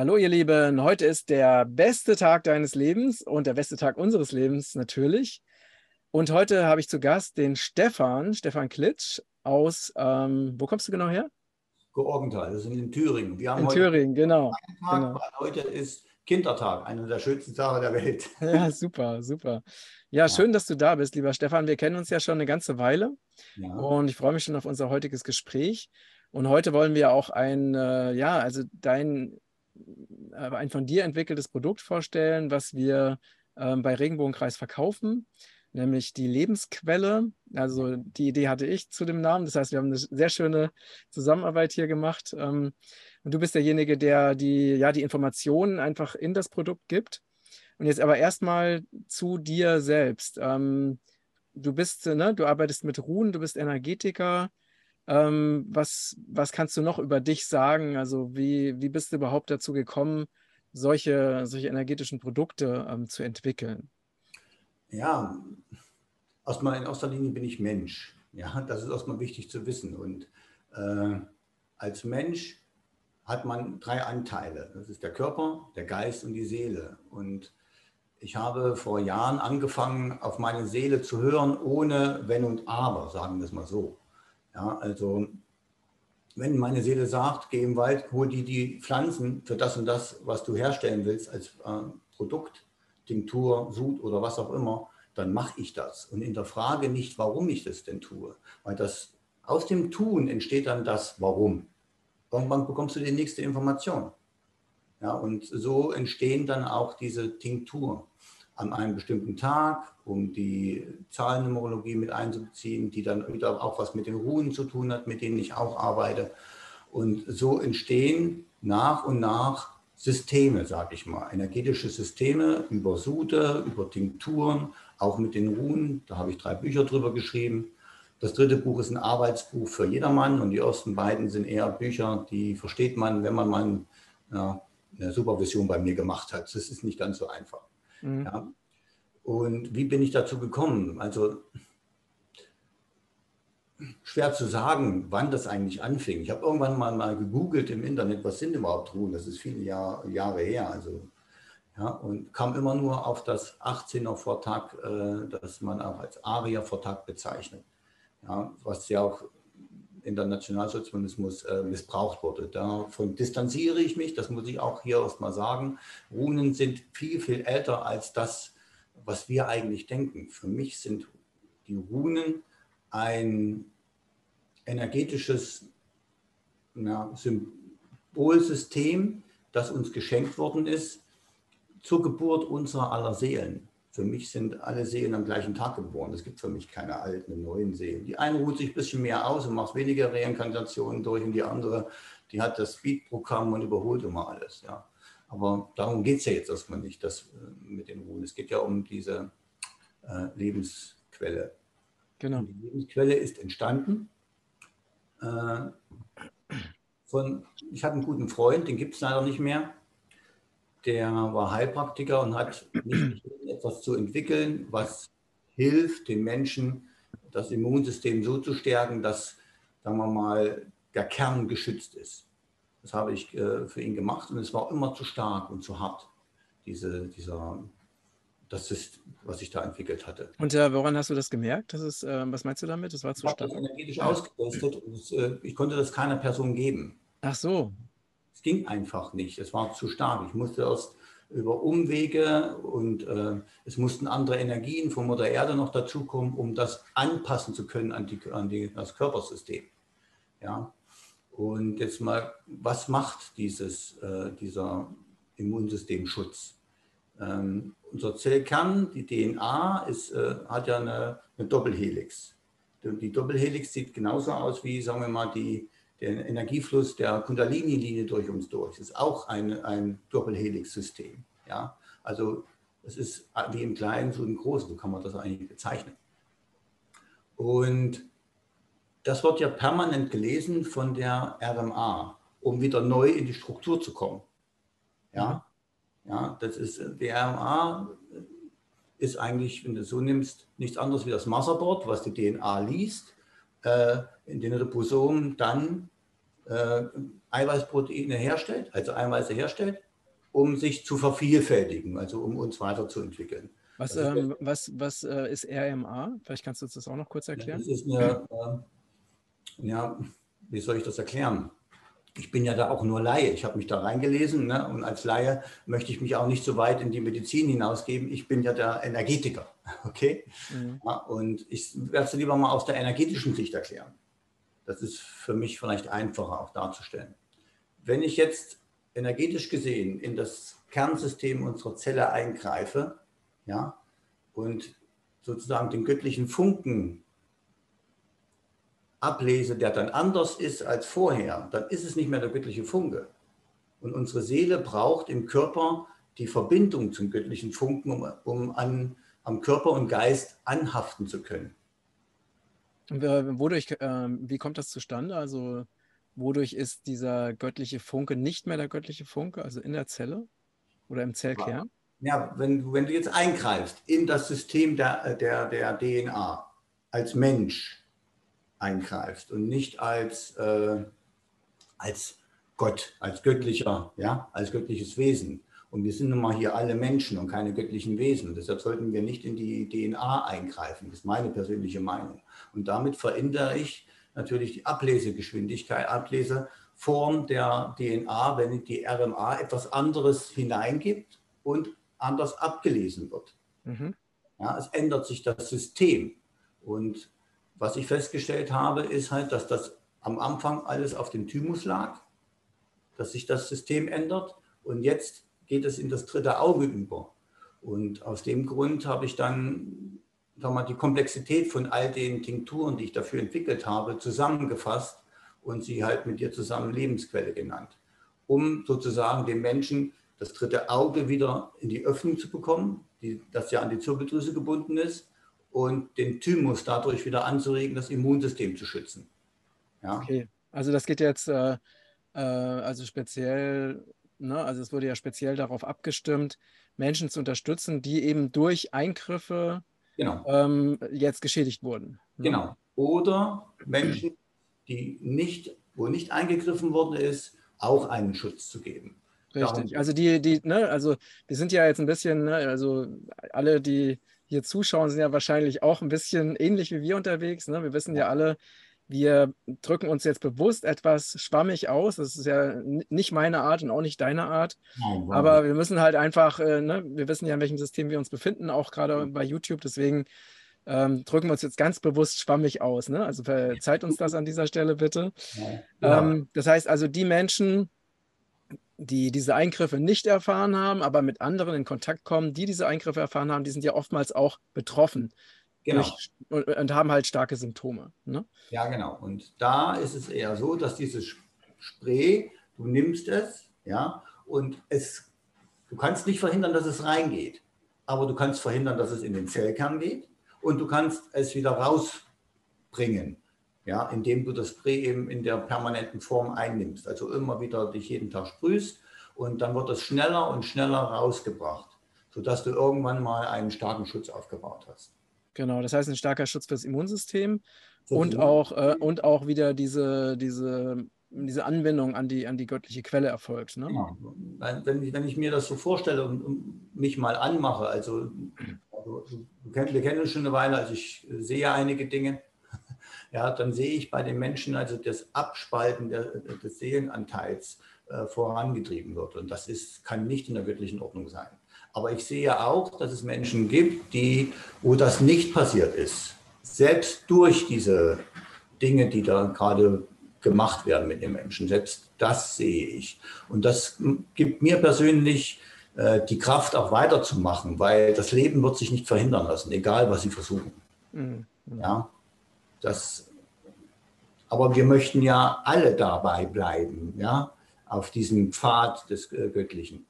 Hallo ihr Lieben, heute ist der beste Tag deines Lebens und der beste Tag unseres Lebens natürlich. Und heute habe ich zu Gast den Stefan, Stefan Klitsch aus, ähm, wo kommst du genau her? Georgenthal, das ist in Thüringen. Wir haben in Thüringen, genau. Tag, genau. Heute ist Kindertag, einer der schönsten Tage der Welt. Ja, super, super. Ja, schön, dass du da bist, lieber Stefan. Wir kennen uns ja schon eine ganze Weile ja. und ich freue mich schon auf unser heutiges Gespräch. Und heute wollen wir auch ein, äh, ja, also dein ein von dir entwickeltes Produkt vorstellen, was wir ähm, bei Regenbogenkreis verkaufen, nämlich die Lebensquelle. Also die Idee hatte ich zu dem Namen. Das heißt, wir haben eine sehr schöne Zusammenarbeit hier gemacht. Ähm, und du bist derjenige, der die, ja, die Informationen einfach in das Produkt gibt. Und jetzt aber erstmal zu dir selbst. Ähm, du bist, ne, du arbeitest mit Ruhen, du bist Energetiker, ähm, was, was kannst du noch über dich sagen? Also wie, wie bist du überhaupt dazu gekommen, solche, solche energetischen Produkte ähm, zu entwickeln? Ja, erstmal in erster Linie bin ich Mensch. Ja, das ist erstmal wichtig zu wissen. Und äh, als Mensch hat man drei Anteile. Das ist der Körper, der Geist und die Seele. Und ich habe vor Jahren angefangen, auf meine Seele zu hören, ohne Wenn und Aber, sagen wir es mal so. Ja, also wenn meine Seele sagt, geh im Wald, hol dir die Pflanzen für das und das, was du herstellen willst als äh, Produkt, Tinktur, Sud oder was auch immer, dann mache ich das und hinterfrage nicht, warum ich das denn tue. Weil das aus dem Tun entsteht dann das Warum. Irgendwann bekommst du die nächste Information. Ja, und so entstehen dann auch diese Tinkturen an einem bestimmten Tag, um die Zahlennumerologie mit einzubeziehen, die dann wieder auch was mit den Ruhen zu tun hat, mit denen ich auch arbeite. Und so entstehen nach und nach Systeme, sage ich mal, energetische Systeme über Sute, über Tinkturen, auch mit den Ruhen. Da habe ich drei Bücher drüber geschrieben. Das dritte Buch ist ein Arbeitsbuch für jedermann und die ersten beiden sind eher Bücher, die versteht man, wenn man mal eine Supervision bei mir gemacht hat. Das ist nicht ganz so einfach. Mhm. Ja. Und wie bin ich dazu gekommen? Also schwer zu sagen, wann das eigentlich anfing. Ich habe irgendwann mal, mal gegoogelt im Internet, was sind überhaupt Ruhen? Das ist viele Jahr, Jahre her. Also, ja, und kam immer nur auf das 18er Vortag, äh, das man auch als Aria Vortag bezeichnet. Ja, was ja auch in der Nationalsozialismus äh, missbraucht wurde. Davon distanziere ich mich, das muss ich auch hier erstmal sagen. Runen sind viel, viel älter als das, was wir eigentlich denken. Für mich sind die Runen ein energetisches na, Symbolsystem, das uns geschenkt worden ist zur Geburt unserer aller Seelen. Für mich sind alle Seelen am gleichen Tag geboren. Es gibt für mich keine alten, neuen Seelen. Die eine ruht sich ein bisschen mehr aus und macht weniger Reinkarnationen durch und die andere, die hat das Speed-Programm und überholt immer alles. Ja. Aber darum geht es ja jetzt erstmal nicht, das äh, mit den Ruhen. Es geht ja um diese äh, Lebensquelle. Genau. Die Lebensquelle ist entstanden äh, von, ich hatte einen guten Freund, den gibt es leider nicht mehr der war Heilpraktiker und hat nicht etwas zu entwickeln, was hilft, den Menschen das Immunsystem so zu stärken, dass, sagen wir mal, der Kern geschützt ist. Das habe ich äh, für ihn gemacht und es war immer zu stark und zu hart, diese, dieser, das ist, was ich da entwickelt hatte. Und äh, woran hast du das gemerkt? Das ist, äh, was meinst du damit? Das war zu stark. Ich das energetisch ausgetestet und äh, ich konnte das keiner Person geben. Ach so, es ging einfach nicht. Es war zu stark. Ich musste erst über Umwege und äh, es mussten andere Energien von Mutter Erde noch dazukommen, um das anpassen zu können an, die, an die, das Körpersystem. Ja? Und jetzt mal, was macht dieses, äh, dieser Immunsystemschutz? Ähm, unser Zellkern, die DNA, ist, äh, hat ja eine, eine Doppelhelix. Die Doppelhelix sieht genauso aus wie, sagen wir mal, die, der Energiefluss der Kundalini-Linie durch uns durch. Das ist auch ein, ein Doppelhelix-System. Ja? Also es ist wie im Kleinen, so im Großen, so kann man das eigentlich bezeichnen. Und das wird ja permanent gelesen von der RMA, um wieder neu in die Struktur zu kommen. Ja, ja das ist, die RMA ist eigentlich, wenn du es so nimmst, nichts anderes wie das Motherboard, was die DNA liest in den Ribosomen dann äh, Eiweißproteine herstellt, also Eiweiße herstellt um sich zu vervielfältigen, also um uns weiterzuentwickeln. Was, ähm, was, was äh, ist RMA? Vielleicht kannst du uns das auch noch kurz erklären. Das ist eine, äh, ja, wie soll ich das erklären? Ich bin ja da auch nur Laie. Ich habe mich da reingelesen ne? und als Laie möchte ich mich auch nicht so weit in die Medizin hinausgeben. Ich bin ja der Energetiker, okay? Mhm. Ja, und ich werde es lieber mal aus der energetischen Sicht erklären. Das ist für mich vielleicht einfacher auch darzustellen. Wenn ich jetzt energetisch gesehen in das Kernsystem unserer Zelle eingreife, ja, und sozusagen den göttlichen Funken ablese, der dann anders ist als vorher, dann ist es nicht mehr der göttliche Funke. Und unsere Seele braucht im Körper die Verbindung zum göttlichen Funken, um, um an, am Körper und Geist anhaften zu können. Wodurch, äh, wie kommt das zustande? Also wodurch ist dieser göttliche Funke nicht mehr der göttliche Funke, also in der Zelle oder im Zellkern? Ja, wenn, wenn du jetzt eingreifst in das System der, der, der DNA als Mensch eingreifst und nicht als, äh, als Gott, als göttlicher, ja, als göttliches Wesen. Und wir sind nun mal hier alle Menschen und keine göttlichen Wesen. Deshalb sollten wir nicht in die DNA eingreifen. Das ist meine persönliche Meinung. Und damit verändere ich natürlich die Ablesegeschwindigkeit, Ableseform der DNA, wenn die RMA etwas anderes hineingibt und anders abgelesen wird. Mhm. Ja, es ändert sich das System. Und was ich festgestellt habe, ist halt, dass das am Anfang alles auf dem Thymus lag, dass sich das System ändert und jetzt geht es in das dritte Auge über. Und aus dem Grund habe ich dann sag mal, die Komplexität von all den Tinkturen, die ich dafür entwickelt habe, zusammengefasst und sie halt mit dir zusammen Lebensquelle genannt, um sozusagen den Menschen das dritte Auge wieder in die Öffnung zu bekommen, die, das ja an die Zirbeldrüse gebunden ist, und den Thymus dadurch wieder anzuregen, das Immunsystem zu schützen. Ja? Okay, also das geht jetzt äh, äh, also speziell, ne, also es wurde ja speziell darauf abgestimmt, Menschen zu unterstützen, die eben durch Eingriffe genau. ähm, jetzt geschädigt wurden. Ne? Genau. Oder Menschen, die nicht, wo nicht eingegriffen worden ist, auch einen Schutz zu geben. Richtig. Also die, die, ne, also wir sind ja jetzt ein bisschen, ne, also alle, die hier zuschauen, sind ja wahrscheinlich auch ein bisschen ähnlich wie wir unterwegs. Ne? Wir wissen ja alle, wir drücken uns jetzt bewusst etwas schwammig aus. Das ist ja nicht meine Art und auch nicht deine Art. Nein, Aber wir müssen halt einfach, äh, ne, wir wissen ja, in welchem System wir uns befinden, auch gerade bei YouTube. Deswegen ähm, drücken wir uns jetzt ganz bewusst schwammig aus. Ne? Also verzeiht uns das an dieser Stelle bitte. Ja. Ähm, das heißt also, die Menschen, die diese Eingriffe nicht erfahren haben, aber mit anderen in Kontakt kommen, die diese Eingriffe erfahren haben, die sind ja oftmals auch betroffen. Genau. Durch, und, und, haben halt starke Symptome. Ne? Ja, genau. Und da ist es eher so, dass dieses Spray, du nimmst es, ja, und es, du kannst nicht verhindern, dass es reingeht, aber du kannst verhindern, dass es in den Zellkern geht und du kannst es wieder rausbringen ja, indem du das Spray eben in der permanenten Form einnimmst. Also immer wieder dich jeden Tag sprühst und dann wird es schneller und schneller rausgebracht, sodass du irgendwann mal einen starken Schutz aufgebaut hast. Genau, das heißt ein starker Schutz fürs Immunsystem das und auch, äh, und auch wieder diese, diese, diese Anbindung an die, an die göttliche Quelle erfolgt. Ne? Genau. Wenn, wenn ich mir das so vorstelle und, und mich mal anmache, also, also wir kennen uns schon eine Weile, also ich sehe einige Dinge ja, dann sehe ich bei den Menschen also das Abspalten der, des Seelenanteils äh, vorangetrieben wird. Und das ist, kann nicht in der göttlichen Ordnung sein. Aber ich sehe auch, dass es Menschen gibt, die, wo das nicht passiert ist. Selbst durch diese Dinge, die da gerade gemacht werden mit den Menschen. Selbst das sehe ich. Und das gibt mir persönlich äh, die Kraft, auch weiterzumachen, weil das Leben wird sich nicht verhindern lassen, egal was sie versuchen. Mhm. Ja, das, aber wir möchten ja alle dabei bleiben, ja, auf diesem Pfad des äh, Göttlichen.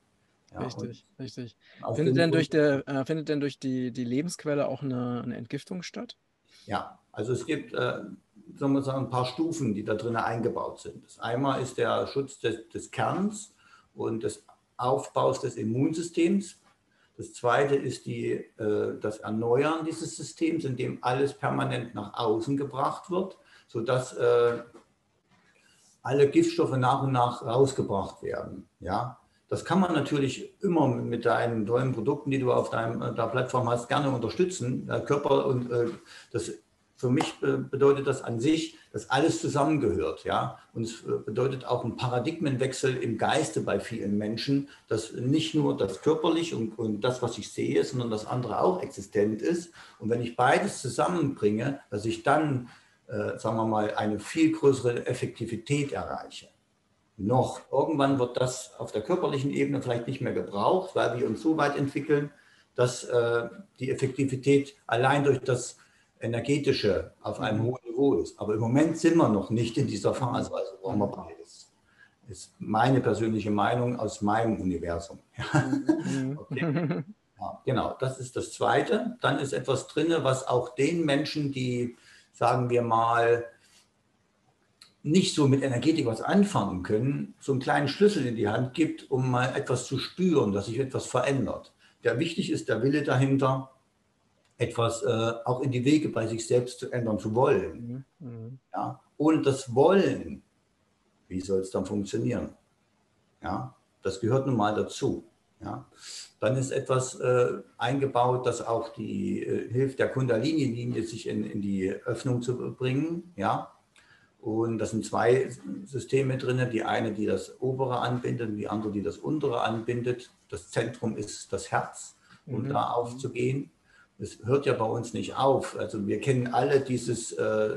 Ja, richtig, richtig. Findet denn, durch der, äh, findet denn durch die, die Lebensquelle auch eine, eine Entgiftung statt? Ja, also es gibt, äh, sagen wir sagen, ein paar Stufen, die da drin eingebaut sind. Das einmal ist der Schutz des, des Kerns und des Aufbaus des Immunsystems. Das zweite ist die, äh, das Erneuern dieses Systems, in dem alles permanent nach außen gebracht wird, sodass äh, alle Giftstoffe nach und nach rausgebracht werden. Ja? Das kann man natürlich immer mit deinen tollen Produkten, die du auf deiner Plattform hast, gerne unterstützen. Der Körper und äh, das für mich bedeutet das an sich, dass alles zusammengehört. Ja? Und es äh, bedeutet auch einen Paradigmenwechsel im Geiste bei vielen Menschen, dass nicht nur das körperlich und, und das, was ich sehe, sondern das andere auch existent ist. Und wenn ich beides zusammenbringe, dass ich dann, äh, sagen wir mal, eine viel größere Effektivität erreiche. Noch irgendwann wird das auf der körperlichen Ebene vielleicht nicht mehr gebraucht, weil wir uns so weit entwickeln, dass äh, die Effektivität allein durch das energetische auf einem mhm. hohen Niveau ist. Aber im Moment sind wir noch nicht in dieser Phase, also brauchen wir beides. Ist meine persönliche Meinung aus meinem Universum. Mhm. okay. ja, genau, das ist das Zweite. Dann ist etwas drin, was auch den Menschen, die, sagen wir mal, nicht so mit Energetik was anfangen können, so einen kleinen Schlüssel in die Hand gibt, um mal etwas zu spüren, dass sich etwas verändert. Der wichtig ist der Wille dahinter, etwas äh, auch in die Wege bei sich selbst zu ändern zu wollen. Mhm. mhm. Ja? Ohne das Wollen, wie soll es dann funktionieren? Ja? Das gehört nun mal dazu. Ja? Dann ist etwas äh, eingebaut, das auch die äh, hilft, der Kundalini-Linie sich in, in die Öffnung zu bringen. Ja? Und das sind zwei Systeme drin. Die eine, die das obere anbindet, und die andere, die das untere anbindet. Das Zentrum ist das Herz, um mhm. da aufzugehen es hört ja bei uns nicht auf. Also wir kennen alle dieses äh,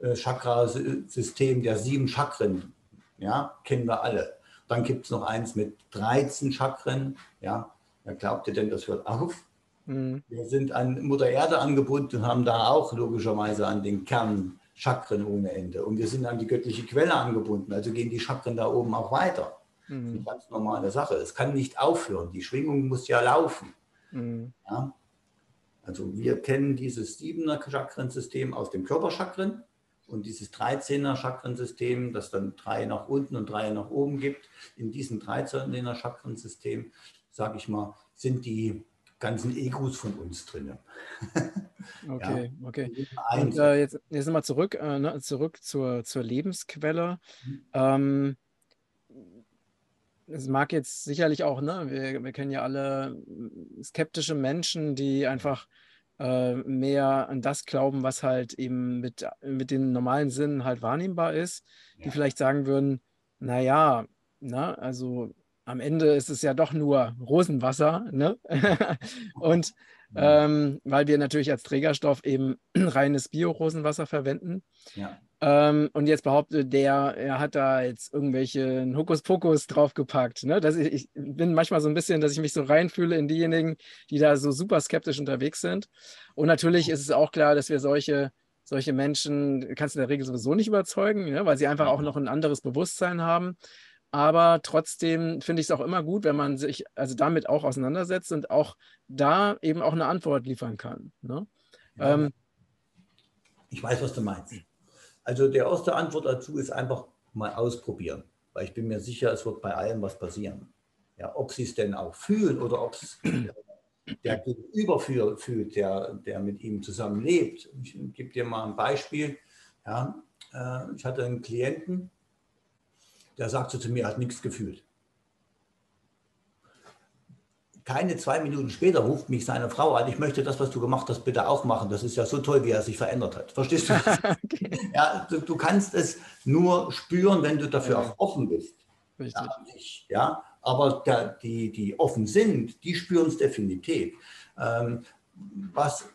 äh Chakra-System der sieben Chakren. Ja, kennen wir alle. Dann gibt es noch eins mit 13 Chakren. Ja, wer glaubt ihr denn, das hört auf? Mhm. Wir sind an Mutter Erde angebunden und haben da auch logischerweise an den Kern Chakren ohne Ende. Und wir sind an die göttliche Quelle angebunden. Also gehen die Chakren da oben auch weiter. Mhm. Das ist eine ganz normale Sache. Es kann nicht aufhören. Die Schwingung muss ja laufen. Mhm. Ja? Also wir kennen dieses 7er Chakrensystem aus dem Körperchakren und dieses 13er Chakrensystem, das dann drei nach unten und drei nach oben gibt. In diesem 13er Chakrensystem, sage ich mal, sind die ganzen Egos von uns drin. okay, ja. okay. Und äh, jetzt, jetzt nochmal zurück, äh, ne, zurück zur, zur Lebensquelle. Mhm. Ähm, es mag jetzt sicherlich auch, ne, wir, wir kennen ja alle skeptische Menschen, die einfach äh, mehr an das glauben, was halt eben mit, mit den normalen Sinnen halt wahrnehmbar ist, ja. die vielleicht sagen würden, naja, na, also am Ende ist es ja doch nur Rosenwasser, ne? Und ähm, weil wir natürlich als Trägerstoff eben reines Bio-Rosenwasser verwenden. Ja. Ähm, und jetzt behauptet der, er hat da jetzt irgendwelche Hokuspokus draufgepackt. Ne? Das, ich, ich bin manchmal so ein bisschen, dass ich mich so reinfühle in diejenigen, die da so super skeptisch unterwegs sind. Und natürlich ist es auch klar, dass wir solche, solche Menschen, kannst du in der Regel sowieso nicht überzeugen, ne? weil sie einfach auch noch ein anderes Bewusstsein haben. Aber trotzdem finde ich es auch immer gut, wenn man sich also damit auch auseinandersetzt und auch da eben auch eine Antwort liefern kann. Ne? Ja. Ähm, ich weiß, was du meinst. Also der erste Antwort dazu ist einfach mal ausprobieren, weil ich bin mir sicher, es wird bei allem was passieren. Ja, ob sie es denn auch fühlen oder ob es der Gegenüber fühlt, der, der mit ihm zusammen lebt. Ich gebe dir mal ein Beispiel. Ja, äh, ich hatte einen Klienten, der sagte zu mir, er hat nichts gefühlt keine zwei Minuten später ruft mich seine Frau an, ich möchte das, was du gemacht hast, bitte auch machen. Das ist ja so toll, wie er sich verändert hat. Verstehst du? okay. ja, du, du, kannst es nur spüren, wenn du dafür ja. auch offen bist. Richtig. Ja, nicht, ja? Aber der, die, die offen sind, die spüren es definitiv. Ähm, was,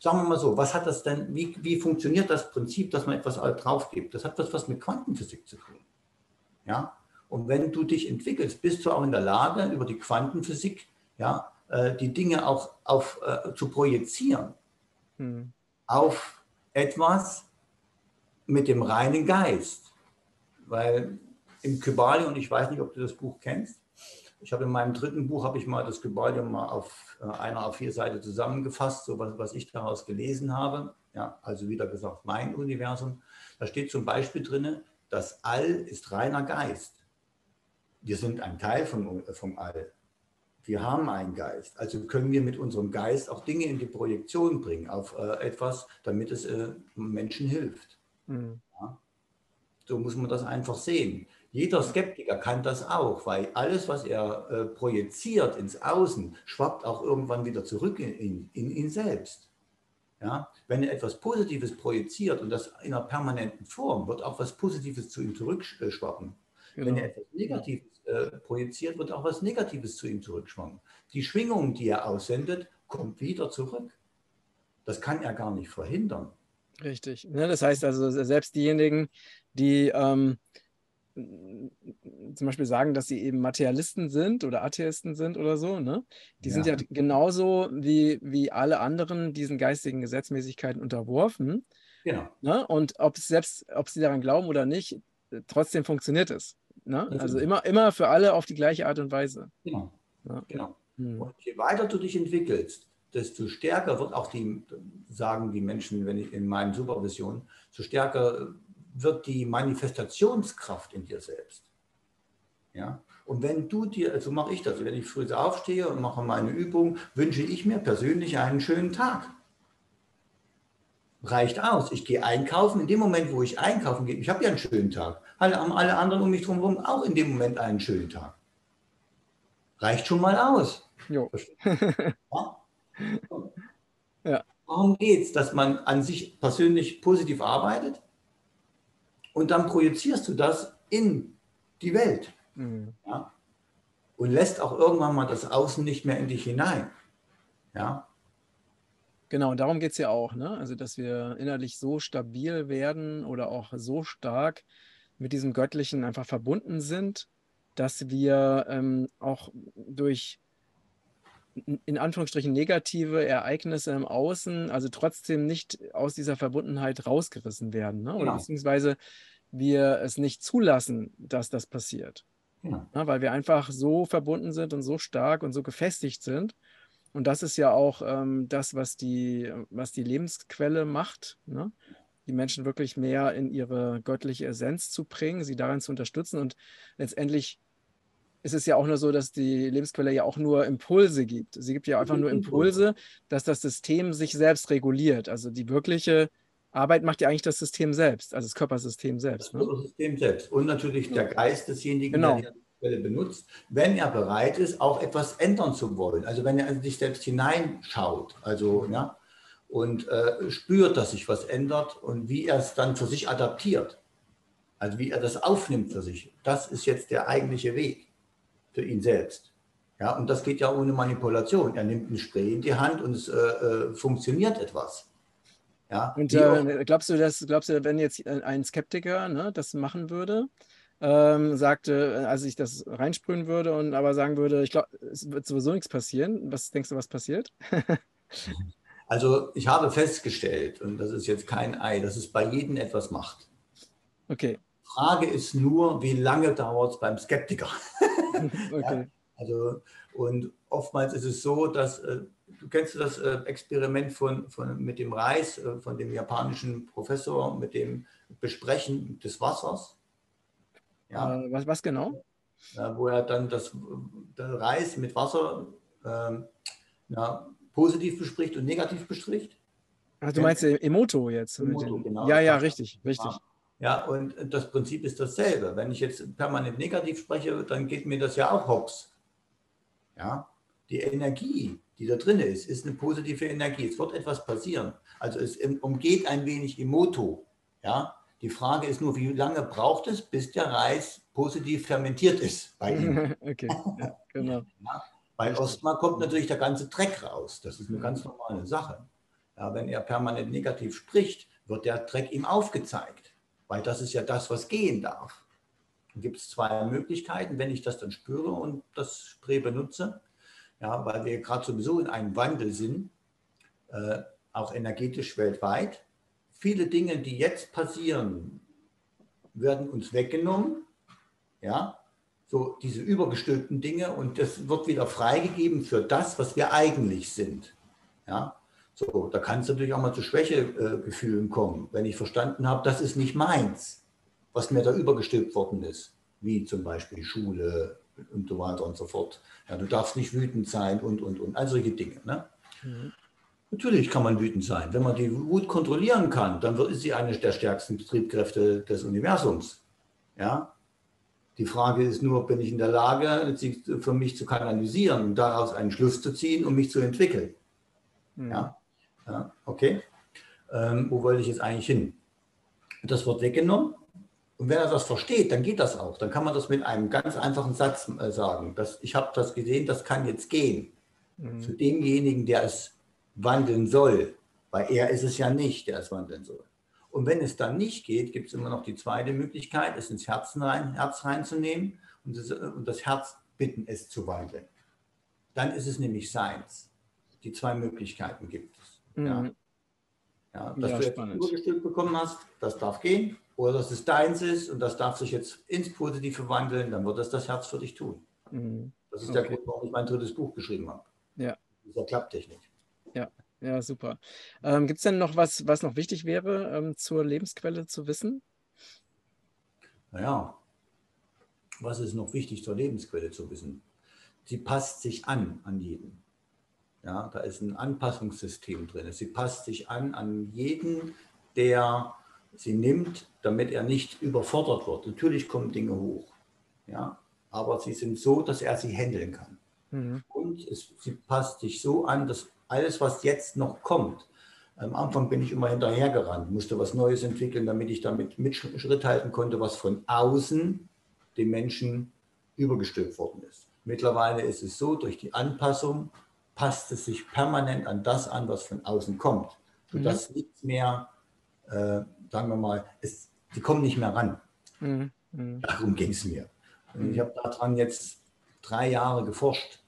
sagen wir mal so, was hat das denn, wie, wie funktioniert das Prinzip, dass man etwas drauf gibt? Das hat was, was mit Quantenphysik zu tun. Ja? Und wenn du dich entwickelst, bist du auch in der Lage, über die Quantenphysik ja, äh, die Dinge auch auf, äh, zu projizieren hm. auf etwas mit dem reinen Geist. Weil im Kybalion, ich weiß nicht, ob du das Buch kennst, ich habe in meinem dritten Buch, habe ich mal das Kybalion mal auf äh, einer auf vier Seite zusammengefasst, so was, was ich daraus gelesen habe. Ja, also wieder gesagt, mein Universum. Da steht zum Beispiel drin, das All ist reiner Geist. Wir sind ein Teil vom, vom All. Wir haben einen Geist. Also können wir mit unserem Geist auch Dinge in die Projektion bringen auf äh, etwas, damit es äh, Menschen hilft. Mhm. Ja? So muss man das einfach sehen. Jeder Skeptiker kann das auch, weil alles, was er äh, projiziert ins Außen, schwappt auch irgendwann wieder zurück in, in, in ihn selbst. Ja? Wenn er etwas Positives projiziert und das in einer permanenten Form, wird auch was Positives zu ihm zurückschwappen. Genau. Wenn er etwas Negatives äh, projiziert, wird auch was Negatives zu ihm zurückschwappen. Die Schwingung, die er aussendet, kommt wieder zurück. Das kann er gar nicht verhindern. Richtig. Ja, das heißt also, selbst diejenigen, die ähm, zum Beispiel sagen, dass sie eben Materialisten sind oder Atheisten sind oder so, ne? Die ja. sind ja genauso wie, wie alle anderen diesen geistigen Gesetzmäßigkeiten unterworfen. Genau. Ne? Und ob selbst, ob sie daran glauben oder nicht, trotzdem funktioniert es. Ne? Also immer, immer für alle auf die gleiche Art und Weise. Genau. Ja. genau. Hm. Und je weiter du dich entwickelst, desto stärker wird auch die, sagen die Menschen, wenn ich in meinen Supervisionen, so stärker wird die Manifestationskraft in dir selbst. Ja? Und wenn du dir, also mache ich das, wenn ich früh aufstehe und mache meine Übung, wünsche ich mir persönlich einen schönen Tag. Reicht aus. Ich gehe einkaufen. In dem Moment, wo ich einkaufen gehe, ich habe ja einen schönen Tag, haben alle anderen um mich herum auch in dem Moment einen schönen Tag. Reicht schon mal aus. Jo. ja? ja. Warum geht es, dass man an sich persönlich positiv arbeitet? Und dann projizierst du das in die Welt. Mhm. Ja? Und lässt auch irgendwann mal das Außen nicht mehr in dich hinein. Ja. Genau, und darum geht es ja auch, ne? Also, dass wir innerlich so stabil werden oder auch so stark mit diesem Göttlichen einfach verbunden sind, dass wir ähm, auch durch in Anführungsstrichen negative Ereignisse im Außen, also trotzdem nicht aus dieser Verbundenheit rausgerissen werden. Ne? Oder genau. beziehungsweise wir es nicht zulassen, dass das passiert. Ja. Ja, weil wir einfach so verbunden sind und so stark und so gefestigt sind. Und das ist ja auch ähm, das, was die, was die Lebensquelle macht. Ne? Die Menschen wirklich mehr in ihre göttliche Essenz zu bringen, sie darin zu unterstützen. Und letztendlich ist es ja auch nur so, dass die Lebensquelle ja auch nur Impulse gibt. Sie gibt ja einfach nur Impulse, dass das System sich selbst reguliert. Also die wirkliche Arbeit macht ja eigentlich das System selbst, also das Körpersystem selbst. Ne? Das System selbst und natürlich der Geist desjenigen, genau. der die Quelle benutzt, wenn er bereit ist, auch etwas ändern zu wollen. Also wenn er in sich selbst hineinschaut, also ja, und äh, spürt, dass sich was ändert und wie er es dann für sich adaptiert. Also wie er das aufnimmt für sich. Das ist jetzt der eigentliche Weg für ihn selbst. Ja, und das geht ja ohne Manipulation. Er nimmt ein Spray in die Hand und es äh, äh, funktioniert etwas. Ja, und äh, glaubst du, dass, glaubst du, wenn jetzt ein Skeptiker ne, das machen würde, ähm, sagte, äh, als ich das reinsprühen würde und aber sagen würde, ich glaube, es wird sowieso nichts passieren. Was denkst du, was passiert? also ich habe festgestellt, und das ist jetzt kein Ei, dass es bei jedem etwas macht. Okay. Frage ist nur, wie lange dauert es beim Skeptiker? okay. Ja, also, und oftmals ist es so, dass, äh, du kennst das äh, Experiment von, von, mit dem Reis, äh, von dem japanischen Professor, mit dem Besprechen des Wassers. Ja. was, was genau? wo er dann das, das Reis mit Wasser ähm, ja, positiv bespricht und negativ bespricht. Ach, du meinst Emoto jetzt? Emoto, genau. Ja, ja, richtig, richtig. Ja, und das Prinzip ist dasselbe. Wenn ich jetzt permanent negativ spreche, dann geht mir das ja auch hops. Ja, die Energie, die da drin ist, ist eine positive Energie. Es wird etwas passieren. Also es umgeht ein wenig Emoto. Ja, die Frage ist nur, wie lange braucht es, bis der Reis positiv fermentiert ist bei ihm? okay, ja, genau. Ja, bei Ostmar kommt natürlich der ganze Dreck raus. Das ist eine ganz normale Sache. Ja, wenn er permanent negativ spricht, wird der Dreck ihm aufgezeigt weil das ist ja das, was gehen darf. Dann gibt es zwei Möglichkeiten, wenn ich das dann spüre und das Spray benutze, ja, weil wir gerade sowieso in einem Wandel sind, äh, auch energetisch weltweit. Viele Dinge, die jetzt passieren, werden uns weggenommen, ja, so diese übergestülpten Dinge und das wird wieder freigegeben für das, was wir eigentlich sind, ja. So, da kann es natürlich auch mal zu Schwächegefühlen kommen, wenn ich verstanden habe, das ist nicht meins, was mir da übergestülpt worden ist, wie zum Beispiel Schule und so weiter und so fort. Ja, du darfst nicht wütend sein und, und, und, all solche Dinge. Ne? Mhm. Natürlich kann man wütend sein. Wenn man die Wut kontrollieren kann, dann ist sie eine der stärksten Triebkräfte des Universums. Ja? Die Frage ist nur, bin ich in der Lage, sie für mich zu kanalisieren und daraus einen Schluss zu ziehen, um mich zu entwickeln. Mhm. Ja? Ja, okay. Ähm, wo wollte ich jetzt eigentlich hin? Das wird weggenommen. Und wenn er das versteht, dann geht das auch. Dann kann man das mit einem ganz einfachen Satz äh, sagen. Dass ich habe das gesehen, das kann jetzt gehen. Mhm. Für denjenigen, der es wandeln soll. Weil er ist es ja nicht, der es wandeln soll. Und wenn es dann nicht geht, gibt es immer noch die zweite Möglichkeit, es ins Herzen rein, Herz reinzunehmen und das, und das Herz bitten, es zu wandeln. Dann ist es nämlich seins. Die zwei Möglichkeiten gibt es. Mhm. Ja. Ja, dass ja, du jetzt ein Urgestück bekommen hast, das darf gehen. Oder dass es deins ist und das darf sich jetzt ins Positive wandeln, dann wird das das Herz für dich tun. Mhm. Das ist okay. der Grund, warum ich mein drittes Buch geschrieben habe. Ja. Dieser Klapptechnik. Ja, ja, super. Ähm, Gibt es denn noch was, was noch wichtig wäre, ähm, zur Lebensquelle zu wissen? Naja, was ist noch wichtig zur Lebensquelle zu wissen? Sie passt sich an an jeden. Ja, da ist ein Anpassungssystem drin. Sie passt sich an an jeden, der sie nimmt, damit er nicht überfordert wird. Natürlich kommen Dinge hoch, ja, aber sie sind so, dass er sie handeln kann. Mhm. Und es, sie passt sich so an, dass alles, was jetzt noch kommt, am Anfang bin ich immer hinterhergerannt, musste was Neues entwickeln, damit ich damit mit Schritt halten konnte, was von außen dem Menschen übergestülpt worden ist. Mittlerweile ist es so, durch die Anpassung passt es sich permanent an das an, was von außen kommt, sodass mhm. nichts mehr, äh, sagen wir mal, es, die kommen nicht mehr ran. Mhm. mhm. Darum ging es mir. Und ich habe daran jetzt drei Jahre geforscht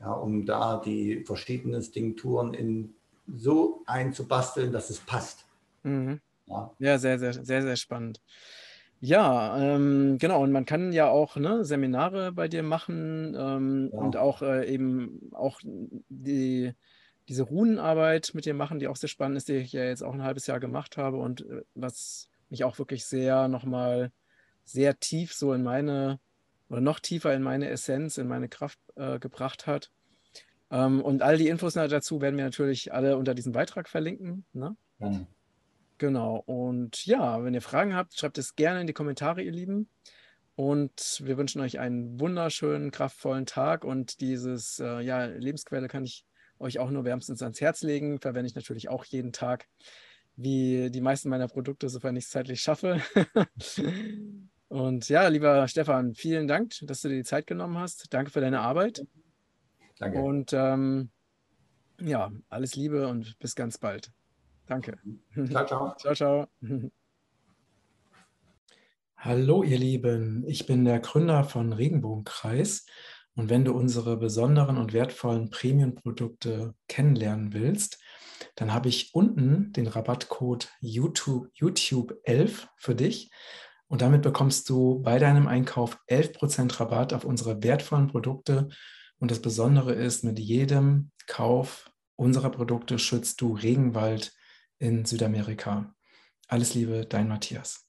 ja, um da die verschiedenen Stinkturen in so einzubasteln, dass es passt. Mhm. Ja. ja, sehr, sehr, sehr, sehr spannend. Ja, ähm, genau. Und man kann ja auch ne, Seminare bei dir machen ähm, ja. und auch äh, eben auch die, diese Runenarbeit mit dir machen, die auch sehr spannend ist, die ich ja jetzt auch ein halbes Jahr gemacht habe und äh, was mich auch wirklich sehr nochmal sehr tief so in meine oder noch tiefer in meine Essenz, in meine Kraft äh, gebracht hat. Ähm, und all die Infos dazu werden wir natürlich alle unter diesem Beitrag verlinken. Ne? Ja. Genau. Und ja, wenn ihr Fragen habt, schreibt es gerne in die Kommentare, ihr Lieben. Und wir wünschen euch einen wunderschönen, kraftvollen Tag. Und dieses äh, ja, Lebensquelle kann ich euch auch nur wärmstens ans Herz legen. Verwende ich natürlich auch jeden Tag, wie die meisten meiner Produkte, sofern ich es zeitlich schaffe. Und ja, lieber Stefan, vielen Dank, dass du dir die Zeit genommen hast. Danke für deine Arbeit. Danke. Und ähm, ja, alles Liebe und bis ganz bald. Danke. Ciao, ciao. ciao, ciao. Hallo, ihr Lieben. Ich bin der Gründer von Regenbogenkreis. Und wenn du unsere besonderen und wertvollen Premium-Produkte kennenlernen willst, dann habe ich unten den Rabattcode YouTube, YouTube 11 für dich. Und damit bekommst du bei deinem Einkauf 11% Rabatt auf unsere wertvollen Produkte. Und das Besondere ist, mit jedem Kauf unserer Produkte schützt du Regenwald in Südamerika. Alles Liebe, dein Matthias.